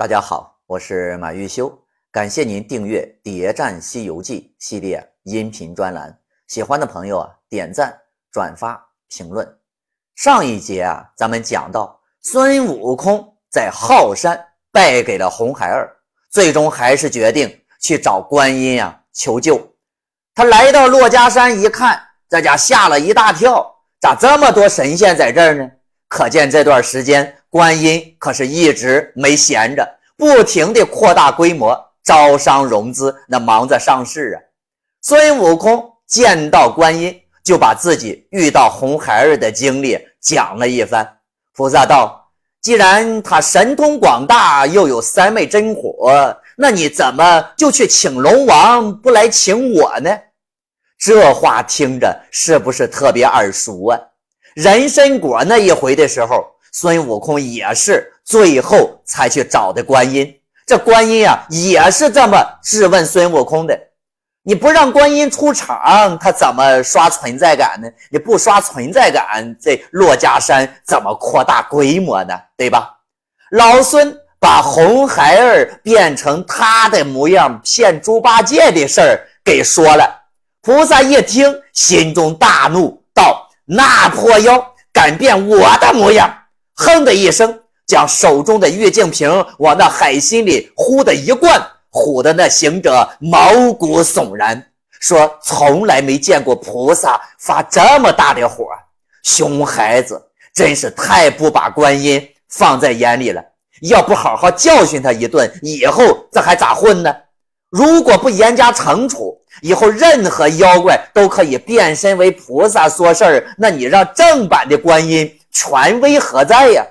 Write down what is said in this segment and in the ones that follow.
大家好，我是马玉修，感谢您订阅《谍战西游记》系列音频专栏。喜欢的朋友啊，点赞、转发、评论。上一节啊，咱们讲到孙悟空在浩山败给了红孩儿，最终还是决定去找观音啊求救。他来到珞珈山一看，这家吓了一大跳，咋这么多神仙在这儿呢？可见这段时间。观音可是一直没闲着，不停地扩大规模、招商融资，那忙着上市啊。孙悟空见到观音，就把自己遇到红孩儿的经历讲了一番。菩萨道：“既然他神通广大，又有三昧真火，那你怎么就去请龙王，不来请我呢？”这话听着是不是特别耳熟啊？人参果那一回的时候。孙悟空也是最后才去找的观音，这观音啊也是这么质问孙悟空的：你不让观音出场，他怎么刷存在感呢？你不刷存在感，这珞珈山怎么扩大规模呢？对吧？老孙把红孩儿变成他的模样骗猪八戒的事儿给说了，菩萨一听，心中大怒，道：那破妖敢变我的模样！哼的一声，将手中的玉净瓶往那海心里呼的一灌，唬得那行者毛骨悚然，说：“从来没见过菩萨发这么大的火，熊孩子真是太不把观音放在眼里了。要不好好教训他一顿，以后这还咋混呢？如果不严加惩处，以后任何妖怪都可以变身为菩萨说事儿。那你让正版的观音？”权威何在呀？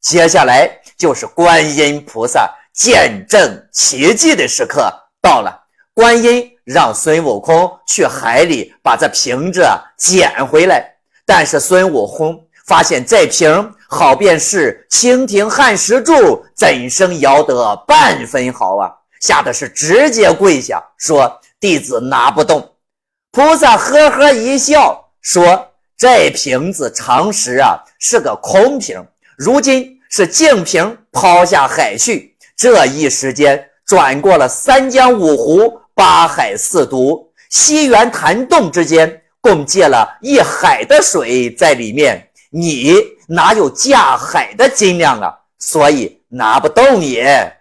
接下来就是观音菩萨见证奇迹的时刻到了。观音让孙悟空去海里把这瓶子捡回来，但是孙悟空发现这瓶好便是蜻蜓撼石柱，怎生摇得半分毫啊？吓得是直接跪下说：“弟子拿不动。”菩萨呵呵一笑说。这瓶子常识啊是个空瓶，如今是净瓶抛下海去。这一时间转过了三江五湖、八海四渎、西园潭洞之间，共借了一海的水在里面。你哪有架海的斤两啊？所以拿不动也。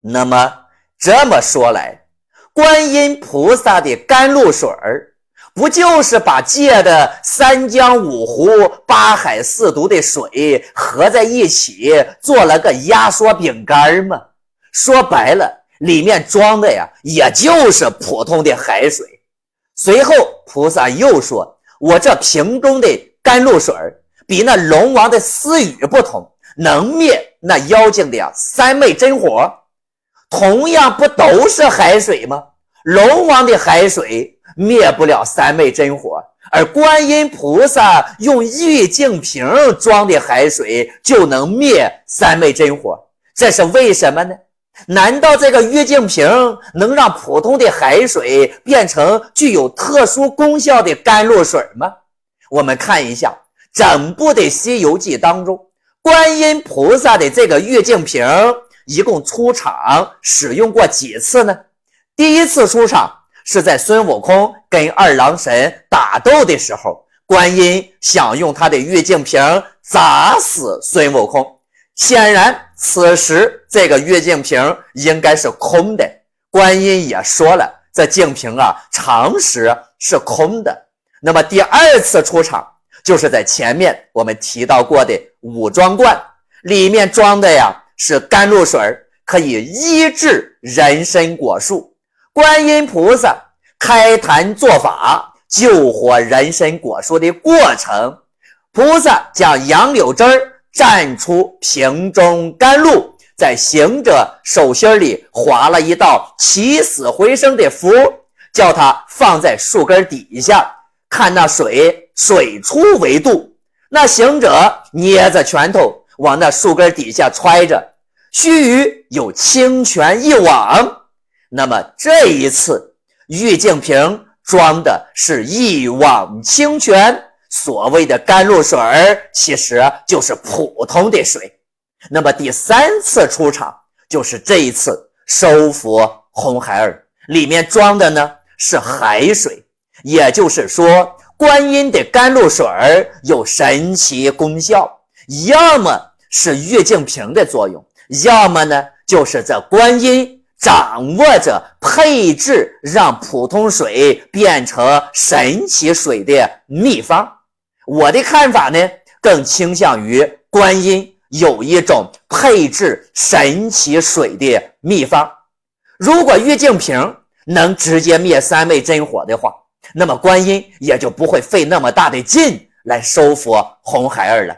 那么这么说来，观音菩萨的甘露水儿。不就是把借的三江五湖、八海四渎的水合在一起做了个压缩饼干吗？说白了，里面装的呀，也就是普通的海水。随后，菩萨又说：“我这瓶中的甘露水比那龙王的私语不同，能灭那妖精的呀三昧真火。同样不都是海水吗？龙王的海水。”灭不了三昧真火，而观音菩萨用玉净瓶装的海水就能灭三昧真火，这是为什么呢？难道这个玉净瓶能让普通的海水变成具有特殊功效的甘露水吗？我们看一下整部的《西游记》当中，观音菩萨的这个玉净瓶一共出场使用过几次呢？第一次出场。是在孙悟空跟二郎神打斗的时候，观音想用他的玉净瓶砸死孙悟空。显然，此时这个玉净瓶应该是空的。观音也说了，这净瓶啊，常识是空的。那么第二次出场，就是在前面我们提到过的五装罐，里面装的呀是甘露水，可以医治人参果树。观音菩萨开坛做法救活人参果树的过程，菩萨将杨柳枝儿蘸出瓶中甘露，在行者手心里划了一道起死回生的符，叫他放在树根底下，看那水水出为度。那行者捏着拳头往那树根底下揣着，须臾有清泉一往。那么这一次玉净瓶装的是一网清泉，所谓的甘露水儿其实就是普通的水。那么第三次出场就是这一次收服红孩儿，里面装的呢是海水，也就是说，观音的甘露水儿有神奇功效，要么是玉净瓶的作用，要么呢就是这观音掌握着配置让普通水变成神奇水的秘方。我的看法呢，更倾向于观音有一种配置神奇水的秘方。如果玉净瓶能直接灭三昧真火的话，那么观音也就不会费那么大的劲来收服红孩儿了。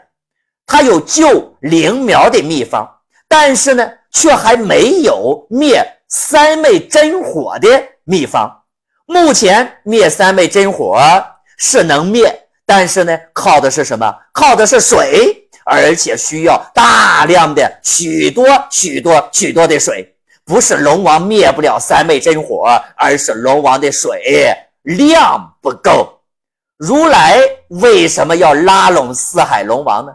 他有救灵苗的秘方，但是呢，却还没有灭三昧真火的秘方。目前灭三昧真火是能灭。但是呢，靠的是什么？靠的是水，而且需要大量的许多许多许多的水。不是龙王灭不了三昧真火，而是龙王的水量不够。如来为什么要拉拢四海龙王呢？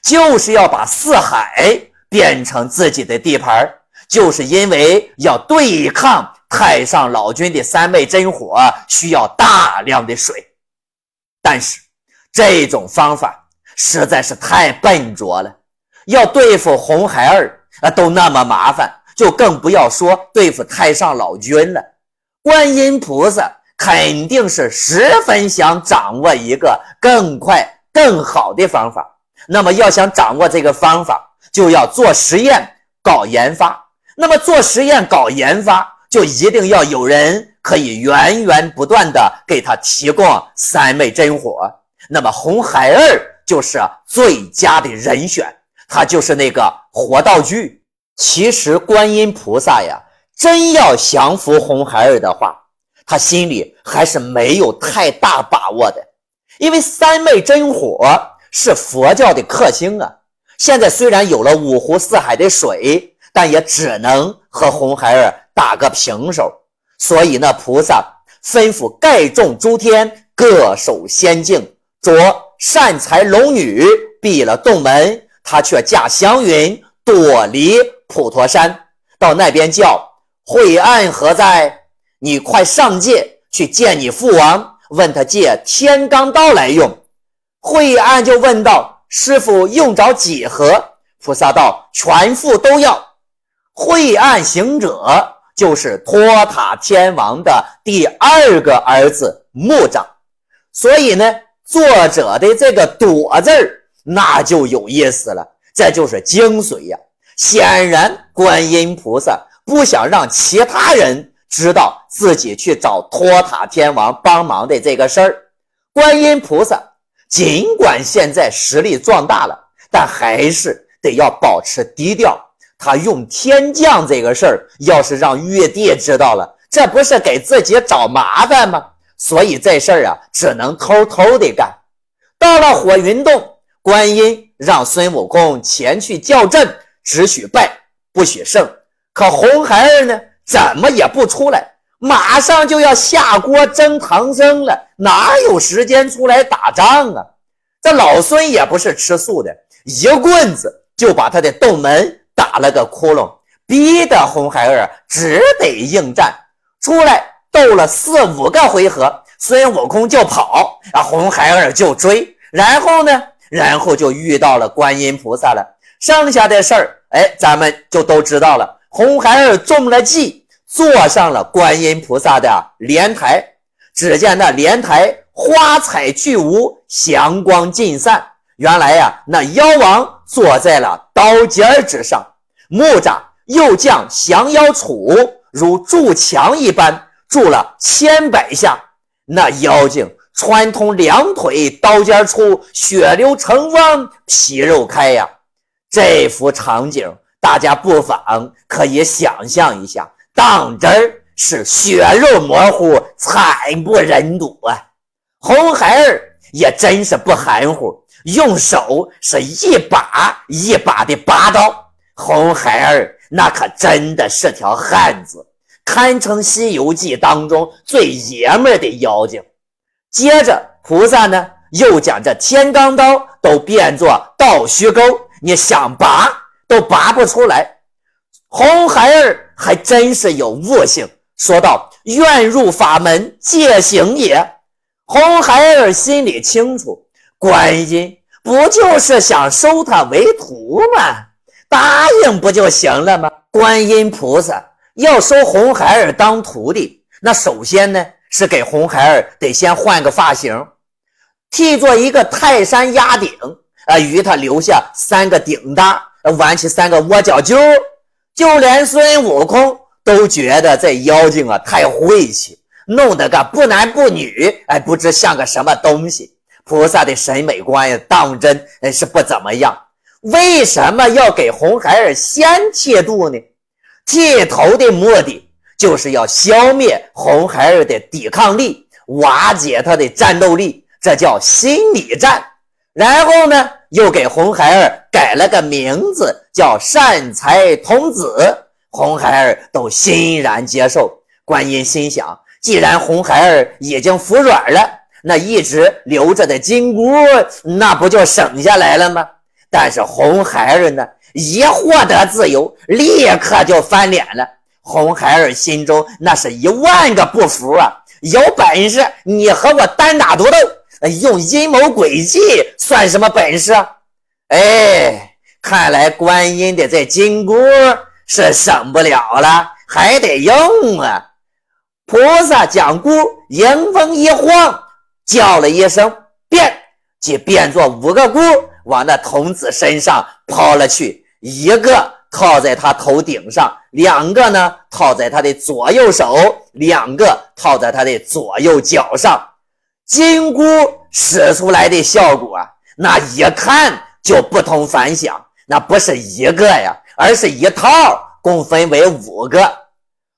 就是要把四海变成自己的地盘就是因为要对抗太上老君的三昧真火，需要大量的水。但是。这种方法实在是太笨拙了，要对付红孩儿啊，都那么麻烦，就更不要说对付太上老君了。观音菩萨肯定是十分想掌握一个更快、更好的方法。那么，要想掌握这个方法，就要做实验、搞研发。那么，做实验、搞研发，就一定要有人可以源源不断的给他提供三昧真火。那么红孩儿就是最佳的人选，他就是那个活道具。其实观音菩萨呀，真要降服红孩儿的话，他心里还是没有太大把握的。因为三昧真火是佛教的克星啊，现在虽然有了五湖四海的水，但也只能和红孩儿打个平手。所以那，菩萨吩咐盖众诸天各守仙境。着善财龙女闭了洞门，他却驾祥云躲离普陀山，到那边叫惠岸何在？你快上界去见你父王，问他借天罡刀来用。惠岸就问道：“师傅用着几盒？”菩萨道：“全副都要。”惠岸行者就是托塔天王的第二个儿子木吒，所以呢。作者的这个“躲”字儿，那就有意思了，这就是精髓呀。显然，观音菩萨不想让其他人知道自己去找托塔天王帮忙的这个事儿。观音菩萨尽管现在实力壮大了，但还是得要保持低调。他用天降这个事儿，要是让玉帝知道了，这不是给自己找麻烦吗？所以这事儿啊，只能偷偷的干。到了火云洞，观音让孙悟空前去叫阵，只许败，不许胜。可红孩儿呢，怎么也不出来，马上就要下锅蒸唐僧了，哪有时间出来打仗啊？这老孙也不是吃素的，一棍子就把他的洞门打了个窟窿，逼得红孩儿只得应战出来。斗了四五个回合，孙悟空就跑，啊，红孩儿就追，然后呢，然后就遇到了观音菩萨了。剩下的事儿，哎，咱们就都知道了。红孩儿中了计，坐上了观音菩萨的莲台。只见那莲台花彩俱无，祥光尽散。原来呀，那妖王坐在了刀尖之上。木吒又将降妖杵如筑墙一般。筑了千百下，那妖精穿通两腿，刀尖出，血流成汪，皮肉开呀！这幅场景，大家不妨可以想象一下，当真是血肉模糊，惨不忍睹啊！红孩儿也真是不含糊，用手是一把一把的拔刀。红孩儿那可真的是条汉子。堪称《西游记》当中最爷们儿的妖精。接着，菩萨呢又将这天罡刀都变作倒虚钩，你想拔都拔不出来。红孩儿还真是有悟性，说道：“愿入法门，戒行也。”红孩儿心里清楚，观音不就是想收他为徒吗？答应不就行了吗？观音菩萨要收红孩儿当徒弟，那首先呢是给红孩儿得先换个发型，剃做一个泰山压顶，啊，与他留下三个顶大，挽起三个窝角揪。就连孙悟空都觉得这妖精啊太晦气，弄得个不男不女，哎，不知像个什么东西。菩萨的审美观呀，当真是不怎么样。为什么要给红孩儿先剃度呢？剃头的目的就是要消灭红孩儿的抵抗力，瓦解他的战斗力，这叫心理战。然后呢？又给红孩儿改了个名字，叫善财童子。红孩儿都欣然接受。观音心想：既然红孩儿已经服软了，那一直留着的金箍，那不就省下来了吗？但是红孩儿呢，一获得自由，立刻就翻脸了。红孩儿心中那是一万个不服啊！有本事你和我单打独斗！用阴谋诡计算什么本事？哎，看来观音的这金箍是省不了了，还得用啊！菩萨将箍迎风一晃，叫了一声“变”，即变作五个箍往那童子身上抛了去，一个套在他头顶上，两个呢套在他的左右手，两个套在他的左右脚上。金箍使出来的效果，那一看就不同凡响。那不是一个呀，而是一套，共分为五个。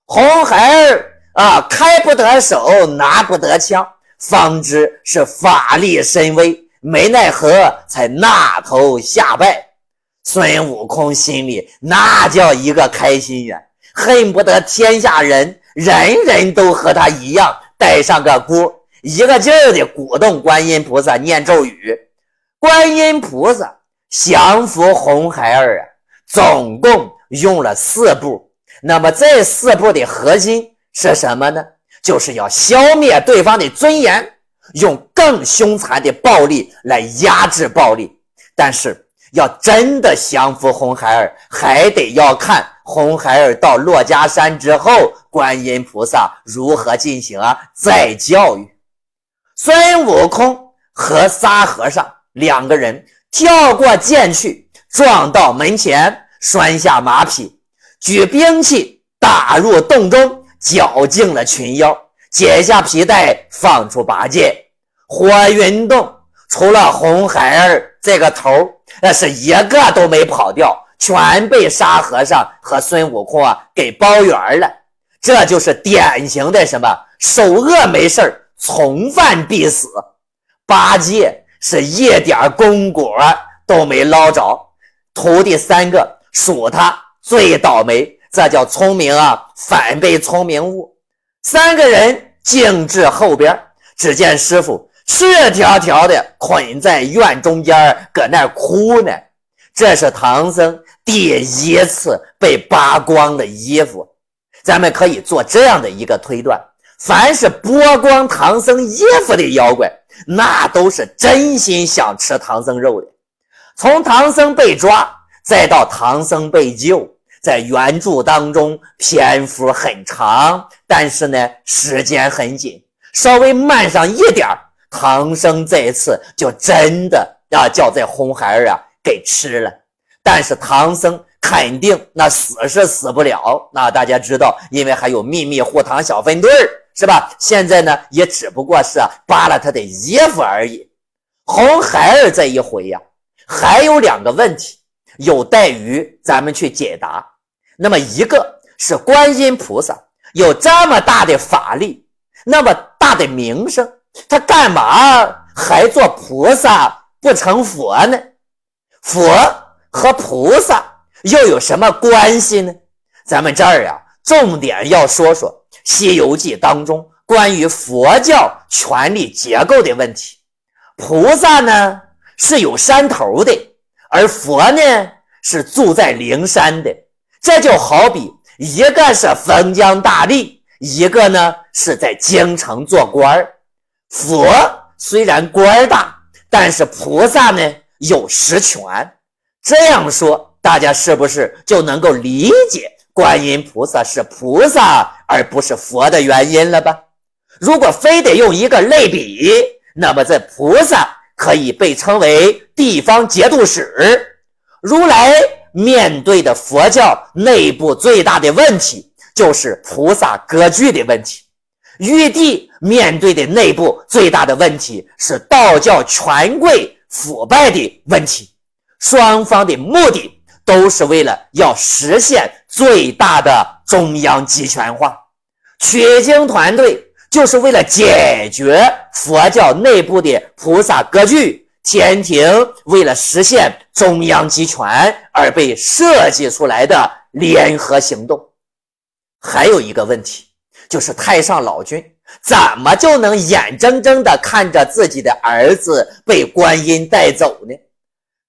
红孩儿啊，开不得手，拿不得枪，方知是法力深微，没奈何才纳头下拜。孙悟空心里那叫一个开心呀，恨不得天下人人人都和他一样带上个箍。一个劲儿的鼓动观音菩萨念咒语，观音菩萨降服红孩儿啊，总共用了四步。那么这四步的核心是什么呢？就是要消灭对方的尊严，用更凶残的暴力来压制暴力。但是要真的降服红孩儿，还得要看红孩儿到珞珈山之后，观音菩萨如何进行啊再教育。孙悟空和沙和尚两个人跳过涧去，撞到门前，拴下马匹，举兵器打入洞中，绞尽了群妖，解下皮带，放出八戒。火云洞除了红孩儿这个头，那是一个都没跑掉，全被沙和尚和孙悟空啊给包圆了。这就是典型的什么手恶没事儿。从犯必死，八戒是一点功果都没捞着，徒弟三个属他最倒霉，这叫聪明啊，反被聪明误。三个人径至后边，只见师傅赤条条的捆在院中间，搁那哭呢。这是唐僧第一次被扒光了衣服，咱们可以做这样的一个推断。凡是剥光唐僧衣服的妖怪，那都是真心想吃唐僧肉的。从唐僧被抓，再到唐僧被救，在原著当中篇幅很长，但是呢时间很紧，稍微慢上一点唐僧这次就真的啊叫这红孩儿啊给吃了。但是唐僧肯定那死是死不了，那大家知道，因为还有秘密护唐小分队儿。是吧？现在呢，也只不过是扒了他的衣服而已。红孩儿这一回呀，还有两个问题有待于咱们去解答。那么一个是观音菩萨有这么大的法力，那么大的名声，他干嘛还做菩萨不成佛呢？佛和菩萨又有什么关系呢？咱们这儿呀，重点要说说。《西游记》当中关于佛教权力结构的问题，菩萨呢是有山头的，而佛呢是住在灵山的。这就好比一个是封疆大吏，一个呢是在京城做官儿。佛虽然官儿大，但是菩萨呢有实权。这样说，大家是不是就能够理解观音菩萨是菩萨而不是佛的原因了吧？如果非得用一个类比，那么这菩萨可以被称为地方节度使。如来面对的佛教内部最大的问题，就是菩萨割据的问题；玉帝面对的内部最大的问题是道教权贵腐败的问题。双方的目的都是为了要实现最大的中央集权化。取经团队就是为了解决佛教内部的菩萨割据。天庭为了实现中央集权而被设计出来的联合行动，还有一个问题，就是太上老君怎么就能眼睁睁地看着自己的儿子被观音带走呢？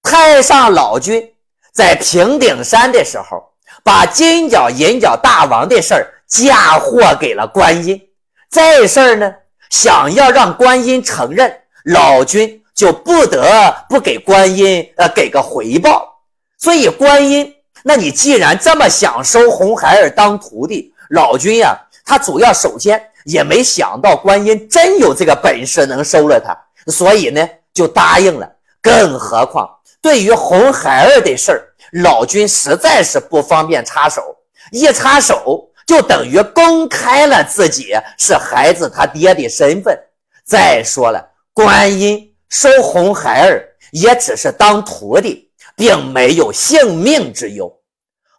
太上老君在平顶山的时候，把金角银角大王的事儿嫁祸给了观音，这事儿呢，想要让观音承认老君。就不得不给观音呃给个回报，所以观音，那你既然这么想收红孩儿当徒弟，老君呀，他主要首先也没想到观音真有这个本事能收了他，所以呢就答应了。更何况对于红孩儿的事儿，老君实在是不方便插手，一插手就等于公开了自己是孩子他爹的身份。再说了，观音。收红孩儿也只是当徒弟，并没有性命之忧。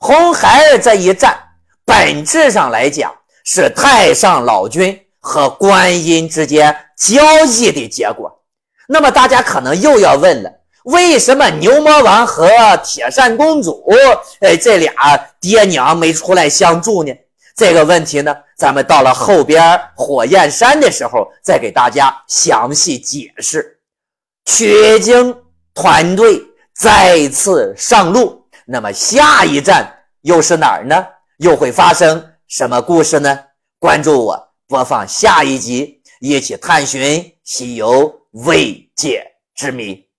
红孩儿这一战，本质上来讲是太上老君和观音之间交易的结果。那么大家可能又要问了：为什么牛魔王和铁扇公主，哎，这俩爹娘没出来相助呢？这个问题呢，咱们到了后边火焰山的时候再给大家详细解释。取经团队再次上路，那么下一站又是哪儿呢？又会发生什么故事呢？关注我，播放下一集，一起探寻西游未解之谜。